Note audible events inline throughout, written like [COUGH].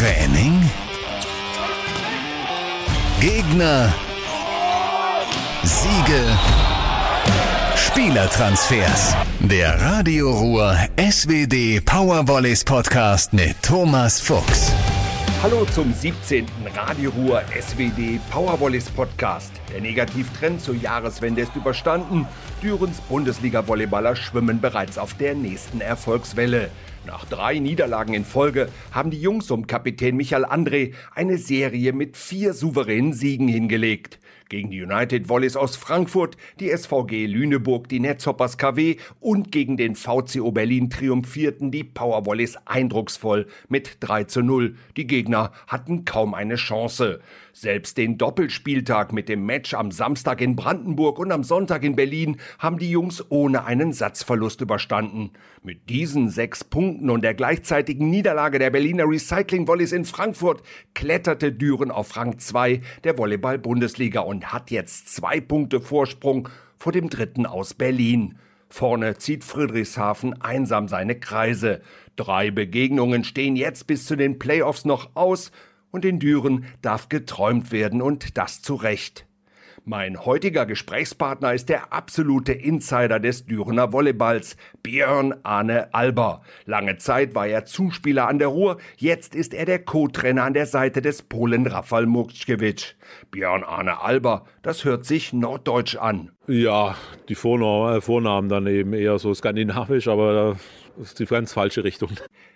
Training? Gegner? Siege? Spielertransfers. Der Radio Ruhr SWD Powervolleys Podcast mit Thomas Fuchs. Hallo zum 17. Radio Ruhr SWD Powervolleys Podcast. Der Negativtrend zur Jahreswende ist überstanden. Dürens Bundesliga-Volleyballer schwimmen bereits auf der nächsten Erfolgswelle. Nach drei Niederlagen in Folge haben die Jungs um Kapitän Michael André eine Serie mit vier souveränen Siegen hingelegt. Gegen die United Volleys aus Frankfurt, die SVG Lüneburg, die Netzhoppers KW und gegen den VCO Berlin triumphierten die Power Volleys eindrucksvoll mit 3 zu 0. Die Gegner hatten kaum eine Chance. Selbst den Doppelspieltag mit dem Match am Samstag in Brandenburg und am Sonntag in Berlin haben die Jungs ohne einen Satzverlust überstanden. Mit diesen sechs Punkten und der gleichzeitigen Niederlage der Berliner Recycling Volleys in Frankfurt kletterte Düren auf Rang 2 der Volleyball-Bundesliga und hat jetzt zwei Punkte Vorsprung vor dem dritten aus Berlin. Vorne zieht Friedrichshafen einsam seine Kreise. Drei Begegnungen stehen jetzt bis zu den Playoffs noch aus und in Düren darf geträumt werden und das zu Recht. Mein heutiger Gesprächspartner ist der absolute Insider des Dürener Volleyballs, Björn Arne Alber. Lange Zeit war er Zuspieler an der Ruhr, jetzt ist er der Co-Trainer an der Seite des Polen Rafal Murczkiewicz. Björn Arne Alber, das hört sich norddeutsch an. Ja, die Vornamen dann eben eher so skandinavisch, aber das ist die falsche Richtung.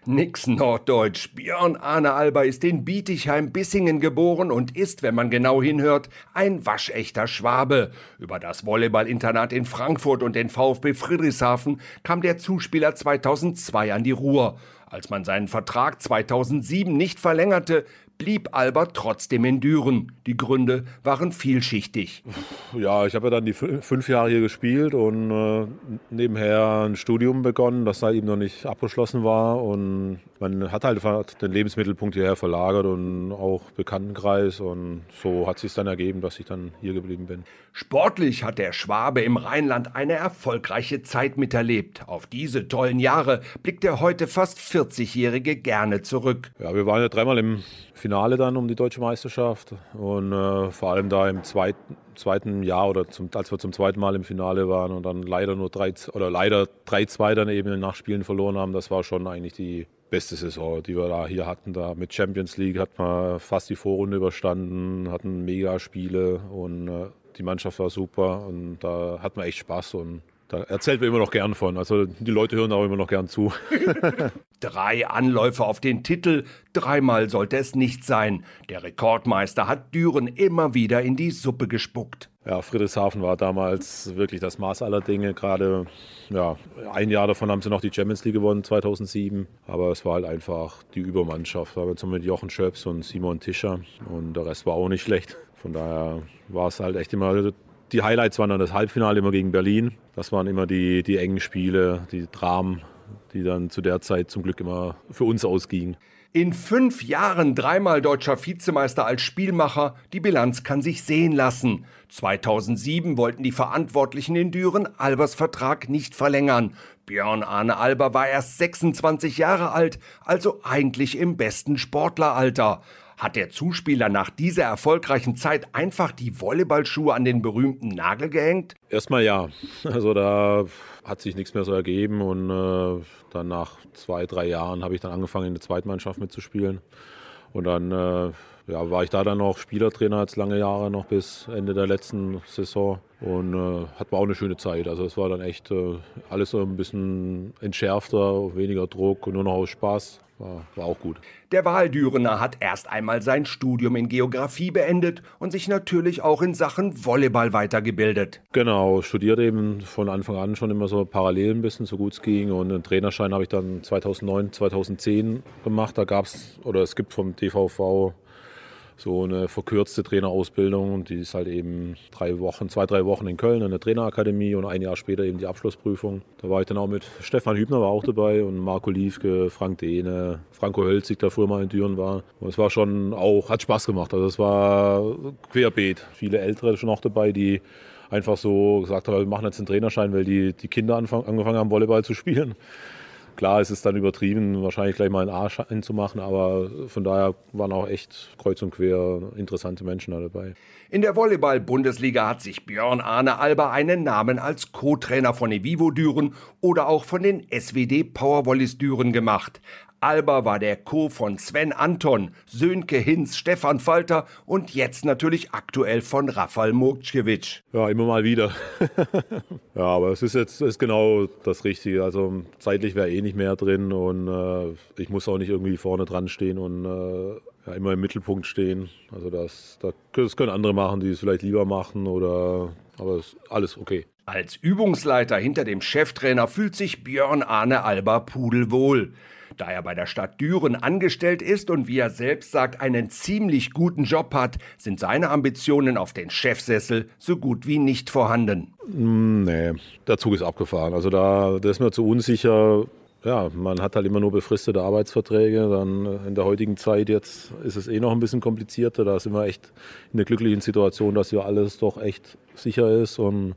Nix Norddeutsch. Björn Arne Alber ist in Bietigheim-Bissingen geboren und ist, wenn man genau hinhört, ein waschechter Schwabe. Über das Volleyballinternat in Frankfurt und den VfB Friedrichshafen kam der Zuspieler 2002 an die Ruhr. Als man seinen Vertrag 2007 nicht verlängerte, blieb Albert trotzdem in Düren. Die Gründe waren vielschichtig. Ja, ich habe ja dann die fünf Jahre hier gespielt und äh, nebenher ein Studium begonnen, das da eben noch nicht abgeschlossen war. Und man hat halt den Lebensmittelpunkt hierher verlagert und auch Bekanntenkreis. Und so hat sich dann ergeben, dass ich dann hier geblieben bin. Sportlich hat der Schwabe im Rheinland eine erfolgreiche Zeit miterlebt. Auf diese tollen Jahre blickt der heute fast 40-Jährige gerne zurück. Ja, wir waren ja dreimal im Finale dann um die deutsche Meisterschaft und äh, vor allem da im zweiten, zweiten Jahr oder zum, als wir zum zweiten Mal im Finale waren und dann leider nur drei oder leider 3-2 dann eben in Nachspielen verloren haben, das war schon eigentlich die beste Saison, die wir da hier hatten. Da mit Champions League hat man fast die Vorrunde überstanden, hatten mega Spiele und äh, die Mannschaft war super und da hat man echt Spaß und da erzählt man immer noch gern von. Also die Leute hören auch immer noch gern zu. [LAUGHS] Drei Anläufe auf den Titel, dreimal sollte es nicht sein. Der Rekordmeister hat Düren immer wieder in die Suppe gespuckt. Ja, Friedrichshafen war damals wirklich das Maß aller Dinge. Gerade ja, ein Jahr davon haben sie noch die Champions League gewonnen, 2007. Aber es war halt einfach die Übermannschaft. Da haben wir mit Jochen Schöps und Simon Tischer. Und der Rest war auch nicht schlecht. Von daher war es halt echt immer die Highlights waren dann das Halbfinale immer gegen Berlin. Das waren immer die, die engen Spiele, die Dramen, die dann zu der Zeit zum Glück immer für uns ausgingen. In fünf Jahren dreimal deutscher Vizemeister als Spielmacher, die Bilanz kann sich sehen lassen. 2007 wollten die Verantwortlichen in Düren Albers Vertrag nicht verlängern. Björn Arne Alber war erst 26 Jahre alt, also eigentlich im besten Sportleralter. Hat der Zuspieler nach dieser erfolgreichen Zeit einfach die Volleyballschuhe an den berühmten Nagel gehängt? Erstmal ja. [LAUGHS] Also da hat sich nichts mehr so ergeben und äh, dann nach zwei, drei Jahren habe ich dann angefangen in der Zweitmannschaft mitzuspielen. Und dann äh, ja, war ich da dann noch Spielertrainer jetzt lange Jahre noch bis Ende der letzten Saison und äh, hat auch eine schöne Zeit. Also es war dann echt äh, alles so ein bisschen entschärfter, weniger Druck und nur noch aus Spaß. War, war auch gut. Der Wahldürener hat erst einmal sein Studium in Geografie beendet und sich natürlich auch in Sachen Volleyball weitergebildet. Genau, studiert eben von Anfang an schon immer so parallel ein bisschen, so gut es ging. Und einen Trainerschein habe ich dann 2009, 2010 gemacht. Da gab es, oder es gibt vom DVV so eine verkürzte Trainerausbildung. Die ist halt eben drei Wochen, zwei, drei Wochen in Köln in der Trainerakademie und ein Jahr später eben die Abschlussprüfung. Da war ich dann auch mit Stefan Hübner war auch dabei und Marco Liefke, Frank Dehne, Franco Hölzig, der früher mal in Düren war. Und es war schon auch, hat Spaß gemacht. Also es war querbeet. Viele Ältere schon auch dabei, die einfach so gesagt haben, wir machen jetzt einen Trainerschein, weil die, die Kinder angefangen haben, Volleyball zu spielen. Klar, es ist dann übertrieben, wahrscheinlich gleich mal einen einzumachen, aber von daher waren auch echt kreuz und quer interessante Menschen da dabei. In der Volleyball-Bundesliga hat sich Björn Arne Alba einen Namen als Co-Trainer von Evivo Düren oder auch von den SWD Powervolleys Düren gemacht. Alba war der Co. von Sven Anton, Sönke Hinz, Stefan Falter und jetzt natürlich aktuell von Rafal Mokczkiewicz. Ja, immer mal wieder. [LAUGHS] ja, aber es ist jetzt ist genau das Richtige. Also zeitlich wäre eh nicht mehr drin und äh, ich muss auch nicht irgendwie vorne dran stehen und äh, ja, immer im Mittelpunkt stehen. Also das, das können andere machen, die es vielleicht lieber machen oder aber es ist alles okay. Als Übungsleiter hinter dem Cheftrainer fühlt sich Björn Arne Alba pudelwohl. Da er bei der Stadt Düren angestellt ist und wie er selbst sagt, einen ziemlich guten Job hat, sind seine Ambitionen auf den Chefsessel so gut wie nicht vorhanden. Hm, nee, der Zug ist abgefahren. Also da, da ist mir zu unsicher. Ja, man hat halt immer nur befristete Arbeitsverträge. Dann in der heutigen Zeit jetzt ist es eh noch ein bisschen komplizierter. Da sind wir echt in der glücklichen Situation, dass hier alles doch echt sicher ist und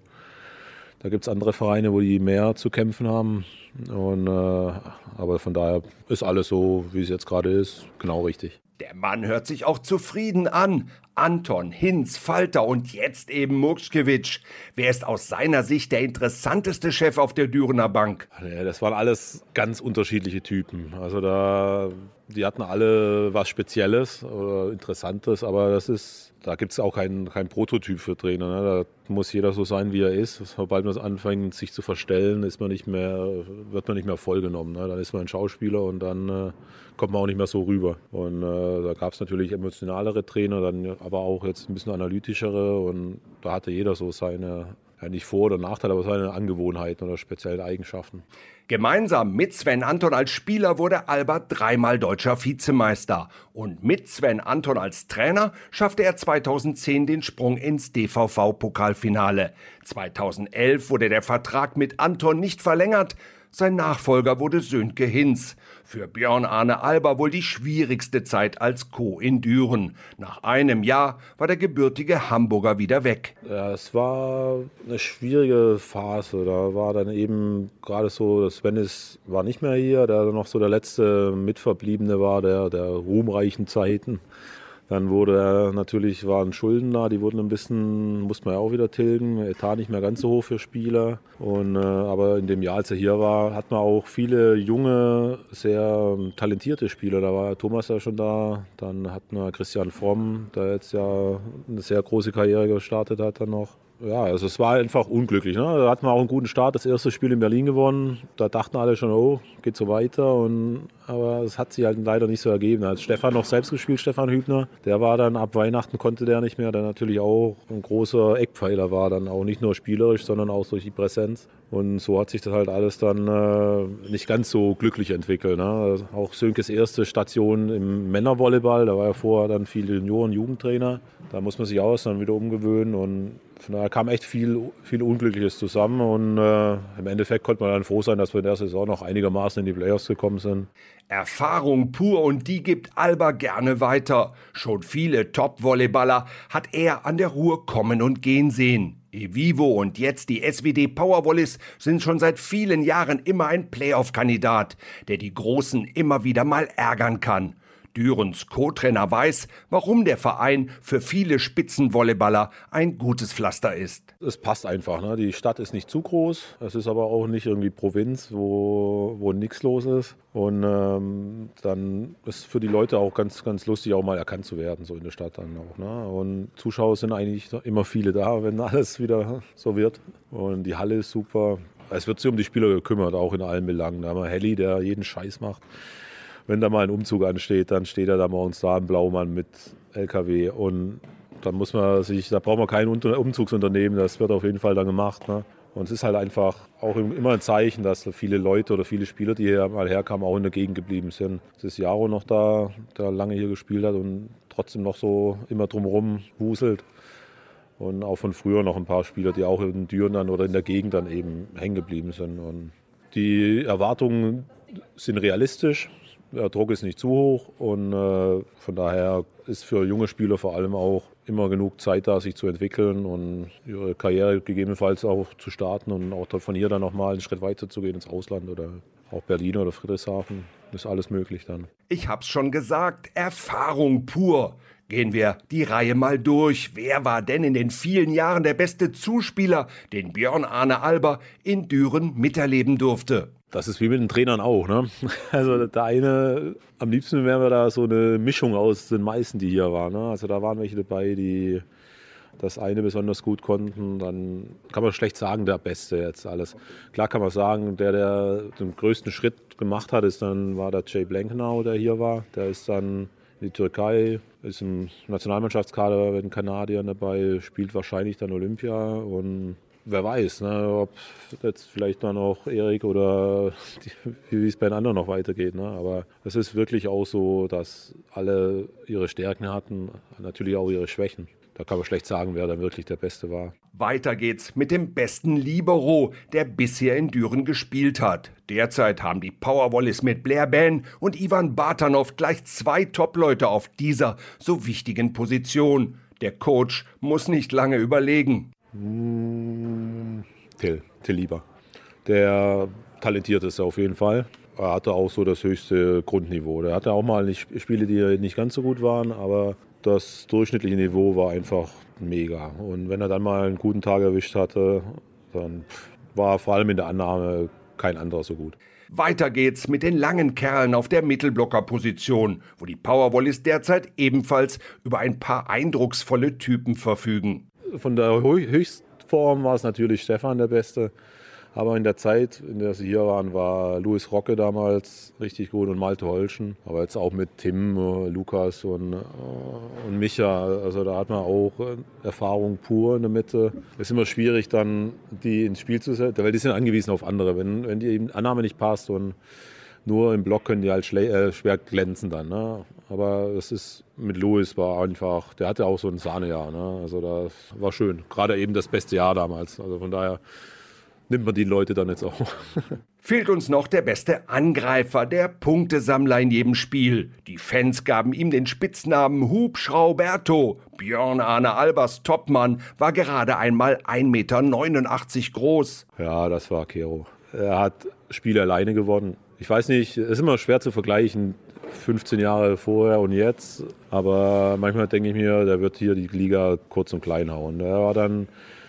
da gibt es andere Vereine, wo die mehr zu kämpfen haben. Und, äh, aber von daher ist alles so, wie es jetzt gerade ist, genau richtig. Der Mann hört sich auch zufrieden an. Anton, Hinz, Falter und jetzt eben Murkschkewitsch. Wer ist aus seiner Sicht der interessanteste Chef auf der Dürener Bank? Ja, das waren alles ganz unterschiedliche Typen. Also da, die hatten alle was Spezielles oder Interessantes, aber das ist, da gibt es auch keinen kein Prototyp für Trainer. Ne? Da muss jeder so sein, wie er ist. Sobald man anfängt, sich zu verstellen, ist man nicht mehr, wird man nicht mehr vollgenommen. Ne? Dann ist man ein Schauspieler und dann äh, kommt man auch nicht mehr so rüber. Und äh, da gab es natürlich emotionalere Trainer, dann aber auch jetzt ein bisschen analytischere und da hatte jeder so seine, ja nicht Vor- oder Nachteile, aber seine Angewohnheiten oder speziellen Eigenschaften. Gemeinsam mit Sven Anton als Spieler wurde Albert dreimal deutscher Vizemeister. Und mit Sven Anton als Trainer schaffte er 2010 den Sprung ins DVV-Pokalfinale. 2011 wurde der Vertrag mit Anton nicht verlängert. Sein Nachfolger wurde Sönke Hinz. Für Björn Arne Alba wohl die schwierigste Zeit als Co. in Düren. Nach einem Jahr war der gebürtige Hamburger wieder weg. Ja, es war eine schwierige Phase. Da war dann eben gerade so, Sven ist, war nicht mehr hier, der noch so der letzte Mitverbliebene war der, der ruhmreichen Zeiten. Dann wurde natürlich, waren Schulden da, die wurden ein bisschen, musste man ja auch wieder tilgen. Etat nicht mehr ganz so hoch für Spieler. Und, äh, aber in dem Jahr, als er hier war, hat man auch viele junge, sehr ähm, talentierte Spieler. Da war Thomas ja schon da. Dann hat man Christian Fromm, der jetzt ja eine sehr große Karriere gestartet hat dann noch ja, also es war einfach unglücklich. Ne? Da hatten wir auch einen guten Start, das erste Spiel in Berlin gewonnen. Da dachten alle schon, oh, geht so weiter. Und, aber es hat sich halt leider nicht so ergeben. Da hat Stefan noch selbst gespielt, Stefan Hübner. Der war dann ab Weihnachten konnte der nicht mehr, der natürlich auch ein großer Eckpfeiler war, dann auch nicht nur spielerisch, sondern auch durch die Präsenz. Und so hat sich das halt alles dann äh, nicht ganz so glücklich entwickelt. Ne? Auch Sönkes erste Station im Männervolleyball, da war ja vorher dann viel Junioren, Jugendtrainer. Da muss man sich auch dann wieder umgewöhnen und von daher kam echt viel, viel Unglückliches zusammen und äh, im Endeffekt konnte man dann froh sein, dass wir in der Saison noch einigermaßen in die Playoffs gekommen sind. Erfahrung pur und die gibt Alba gerne weiter. Schon viele Top-Volleyballer hat er an der Ruhr kommen und gehen sehen. Evivo und jetzt die SWD Powervolleys sind schon seit vielen Jahren immer ein Playoff-Kandidat, der die Großen immer wieder mal ärgern kann. Dürens Co-Trainer weiß, warum der Verein für viele Spitzenvolleyballer ein gutes Pflaster ist. Es passt einfach. Ne? Die Stadt ist nicht zu groß. Es ist aber auch nicht irgendwie Provinz, wo, wo nichts los ist. Und ähm, dann ist für die Leute auch ganz, ganz lustig, auch mal erkannt zu werden, so in der Stadt dann auch. Ne? Und Zuschauer sind eigentlich immer viele da, [LAUGHS] wenn alles wieder so wird. Und die Halle ist super. Es wird sich um die Spieler gekümmert, auch in allen Belangen. Da haben wir Helly, der jeden Scheiß macht wenn da mal ein Umzug ansteht, dann steht er da morgens da im Blaumann mit LKW und dann muss man sich, da braucht man kein Umzugsunternehmen, das wird auf jeden Fall dann gemacht. Ne? Und es ist halt einfach auch immer ein Zeichen, dass viele Leute oder viele Spieler, die hier mal herkamen, auch in der Gegend geblieben sind. Es ist Jaro noch da, der lange hier gespielt hat und trotzdem noch so immer drumherum wuselt. Und auch von früher noch ein paar Spieler, die auch in Düren dann oder in der Gegend dann eben hängen geblieben sind. Und die Erwartungen sind realistisch Der Druck ist nicht zu hoch und äh, von daher ist für junge Spieler vor allem auch immer genug Zeit da, sich zu entwickeln und ihre Karriere gegebenenfalls auch zu starten und auch von hier dann nochmal einen Schritt weiter zu gehen ins Ausland oder auch Berlin oder Friedrichshafen. Das ist alles möglich dann. Ich hab's schon gesagt, Erfahrung pur. Gehen wir die Reihe mal durch. Wer war denn in den vielen Jahren der beste Zuspieler, den Björn Arne Alber in Düren miterleben durfte? Das ist wie mit den Trainern auch. Ne? [LAUGHS] Also der eine, am liebsten wären wir da so eine Mischung aus den meisten, die hier waren. Ne? Also da waren welche dabei, die das eine besonders gut konnten. Dann kann man schlecht sagen, der Beste jetzt alles. Klar kann man sagen, der, der den größten Schritt gemacht hat, ist dann, war der Jay Blankenau, der hier war. Der ist dann in die Türkei, ist im Nationalmannschaftskader mit den Kanadiern dabei, spielt wahrscheinlich dann Olympia und wer weiß, ne, ob jetzt vielleicht dann auch Erik oder die, wie es bei den anderen noch weitergeht. Ne? Aber es ist wirklich auch so, dass alle ihre Stärken hatten, natürlich auch ihre Schwächen. Da kann man schlecht sagen, wer dann wirklich der Beste war. Weiter geht's mit dem besten Libero, der bisher in Düren gespielt hat. Derzeit haben die Powerwallis mit Blair Ben und Ivan Bartanov gleich zwei Top-Leute auf dieser so wichtigen Position. Der Coach muss nicht lange überlegen. Mmh, Till, Till Lieber. Der talentiert ist auf jeden Fall. Er hatte auch so das höchste Grundniveau. Der hatte auch mal Spiele, die nicht ganz so gut waren, aber das durchschnittliche Niveau war einfach mega. Und wenn er dann mal einen guten Tag erwischt hatte, dann war vor allem in der Annahme kein anderer so gut. Weiter geht's mit den langen Kerlen auf der Mittelblockerposition, wo die Powerwallis derzeit ebenfalls über ein paar eindrucksvolle Typen verfügen. Von der Höchstform war es natürlich Stefan der Beste. Aber in der Zeit, in der sie hier waren, war Louis Rocke damals richtig gut und Malte Holschen. Aber jetzt auch mit Tim, äh, Lukas und, äh, und Micha. Also da hat man auch äh, Erfahrung pur in der Mitte. Es ist immer schwierig, dann die ins Spiel zu setzen, weil die sind angewiesen auf andere. Wenn, wenn die Annahme nicht passt und nur im Block können die halt schwer glänzen dann. Ne? Aber es ist mit Louis war einfach, der hatte auch so ein Sahnejahr. Ne? Also das war schön. Gerade eben das beste Jahr damals. Also von daher nimmt man die Leute dann jetzt auch. [LAUGHS] Fehlt uns noch der beste Angreifer, der Punktesammler in jedem Spiel. Die Fans gaben ihm den Spitznamen Hubschrauberto. Björn Arne Albers Topmann war gerade einmal 1,89 Meter groß. Ja, das war Kero. Er hat Spiele alleine gewonnen. Ich weiß nicht, es ist immer schwer zu vergleichen, 15 Jahre vorher und jetzt. Aber manchmal denke ich mir, der wird hier die Liga kurz und klein hauen. Er war dann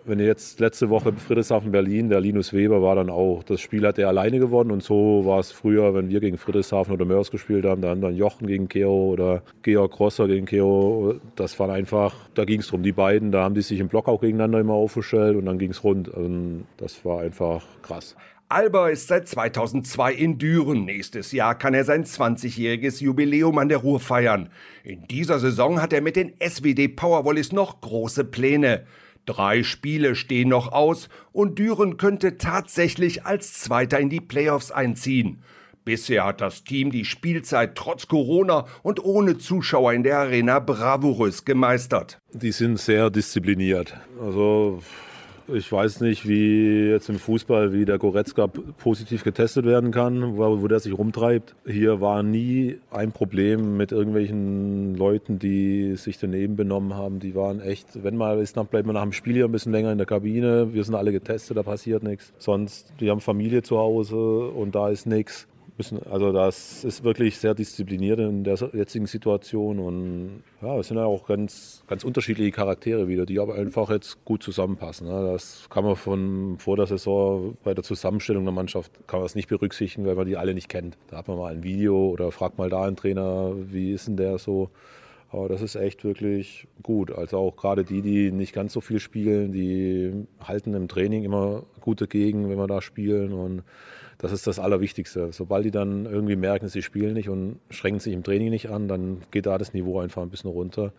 wenn jetzt letzte Woche Friedrichshafen Berlin, der Linus Weber war dann auch, das Spiel hat er alleine gewonnen und so war es früher, wenn wir gegen Friedrichshafen oder Mörs gespielt haben, dann, dann Jochen gegen Keo oder Georg Grosser gegen Keo, das war einfach, da ging es drum, die beiden, da haben die sich im Block auch gegeneinander immer aufgestellt und dann ging es rund. Und das war einfach krass. Alba ist seit 2002 in Düren. Nächstes Jahr kann er sein 20-jähriges Jubiläum an der Ruhr feiern. In dieser Saison hat er mit den SWD Powerwallis noch große Pläne. Drei Spiele stehen noch aus und Düren könnte tatsächlich als Zweiter in die Playoffs einziehen. Bisher hat das Team die Spielzeit trotz Corona und ohne Zuschauer in der Arena bravourös gemeistert. Die sind sehr diszipliniert. Also ich weiß nicht, wie jetzt im Fußball, wie der Goretzka positiv getestet werden kann, wo, wo der sich rumtreibt. Hier war nie ein Problem mit irgendwelchen Leuten, die sich daneben benommen haben. Die waren echt, wenn mal ist, dann bleibt man nach dem Spiel hier ein bisschen länger in der Kabine. Wir sind alle getestet, da passiert nichts. Sonst, die haben Familie zu Hause und da ist nichts müssen, also das ist wirklich sehr diszipliniert in der jetzigen Situation und ja, es sind ja auch ganz, ganz unterschiedliche Charaktere wieder, die aber einfach jetzt gut zusammenpassen. Ne? Das kann man von vor der Saison bei der Zusammenstellung der Mannschaft kann man das nicht berücksichtigen, weil man die alle nicht kennt. Da hat man mal ein Video oder fragt mal da einen Trainer, wie ist denn der so? Aber das ist echt wirklich gut. Also auch gerade die, die nicht ganz so viel spielen, die halten im Training immer gut dagegen, wenn wir da spielen und das ist das Allerwichtigste. Sobald die dann irgendwie merken, sie spielen nicht und schränken sich im Training nicht an, dann geht da das Niveau einfach ein bisschen runter.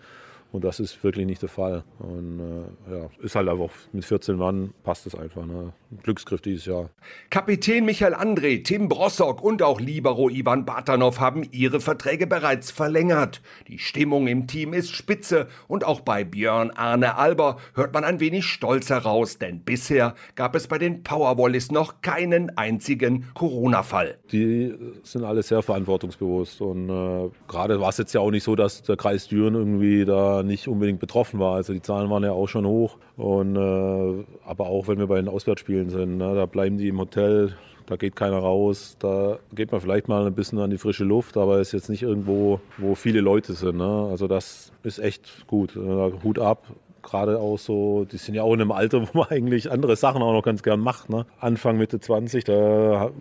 Und das ist wirklich nicht der Fall. Und äh, ja, ist halt einfach mit 14 Mann passt es einfach. Ne? Glücksgriff dieses Jahr. Kapitän Michael André, Tim Brossock und auch Libero Ivan Batanov haben ihre Verträge bereits verlängert. Die Stimmung im Team ist spitze und auch bei Björn Arne Alber hört man ein wenig Stolz heraus, denn bisher gab es bei den Powerwallis noch keinen einzigen Corona-Fall. Die sind alle sehr verantwortungsbewusst und äh, gerade war es jetzt ja auch nicht so, dass der Kreis Düren irgendwie da nicht unbedingt betroffen war. Also die Zahlen waren ja auch schon hoch. Und, äh, aber auch wenn wir bei den Auswärtsspielen sind, ne, da bleiben die im Hotel, da geht keiner raus, da geht man vielleicht mal ein bisschen an die frische Luft, aber es ist jetzt nicht irgendwo, wo viele Leute sind. Ne? Also das ist echt gut. Hut ab gerade auch so, die sind ja auch in einem Alter, wo man [LAUGHS] eigentlich andere Sachen auch noch ganz gern macht. Ne? Anfang, Mitte 20, da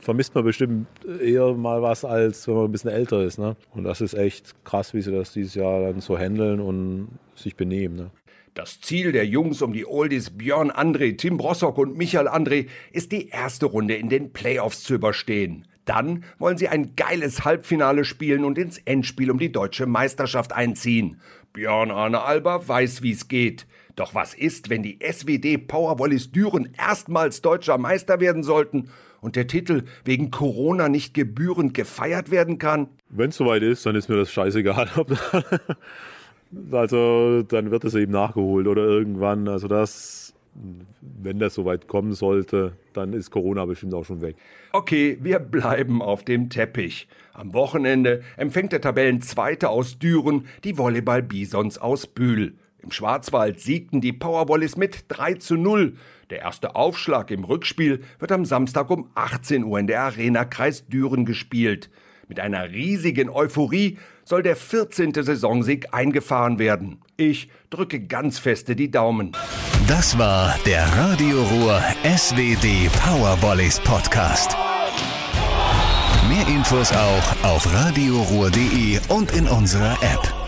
vermisst man bestimmt eher mal was, als wenn man ein bisschen älter ist. Ne? Und das ist echt krass, wie sie das dieses Jahr dann so handeln und sich benehmen. Ne? Das Ziel der Jungs um die Oldies Björn André, Tim Brossock und Michael André ist die erste Runde in den Playoffs zu überstehen. Dann wollen sie ein geiles Halbfinale spielen und ins Endspiel um die deutsche Meisterschaft einziehen. Björn Arne Alber weiß, wie's geht. Doch was ist, wenn die SWD Powerwallis Düren erstmals deutscher Meister werden sollten und der Titel wegen Corona nicht gebührend gefeiert werden kann? Wenn es soweit ist, dann ist mir das scheißegal. [LAUGHS] also dann wird es eben nachgeholt oder irgendwann. Also das wenn das soweit kommen sollte, dann ist Corona bestimmt auch schon weg. Okay, wir bleiben auf dem Teppich. Am Wochenende empfängt der Tabellenzweite aus Düren die Volleyball-Bisons aus Bühl. Im Schwarzwald siegten die Powerwallis mit 3 zu 0. Der erste Aufschlag im Rückspiel wird am Samstag um 18 Uhr in der Arena Kreis Düren gespielt. Mit einer riesigen Euphorie soll der 14. Saisonsieg eingefahren werden. Ich drücke ganz feste die Daumen. Das war der Radio Ruhr SWD Powervolleys Podcast. Mehr Infos auch auf radioruhr.de und in unserer App.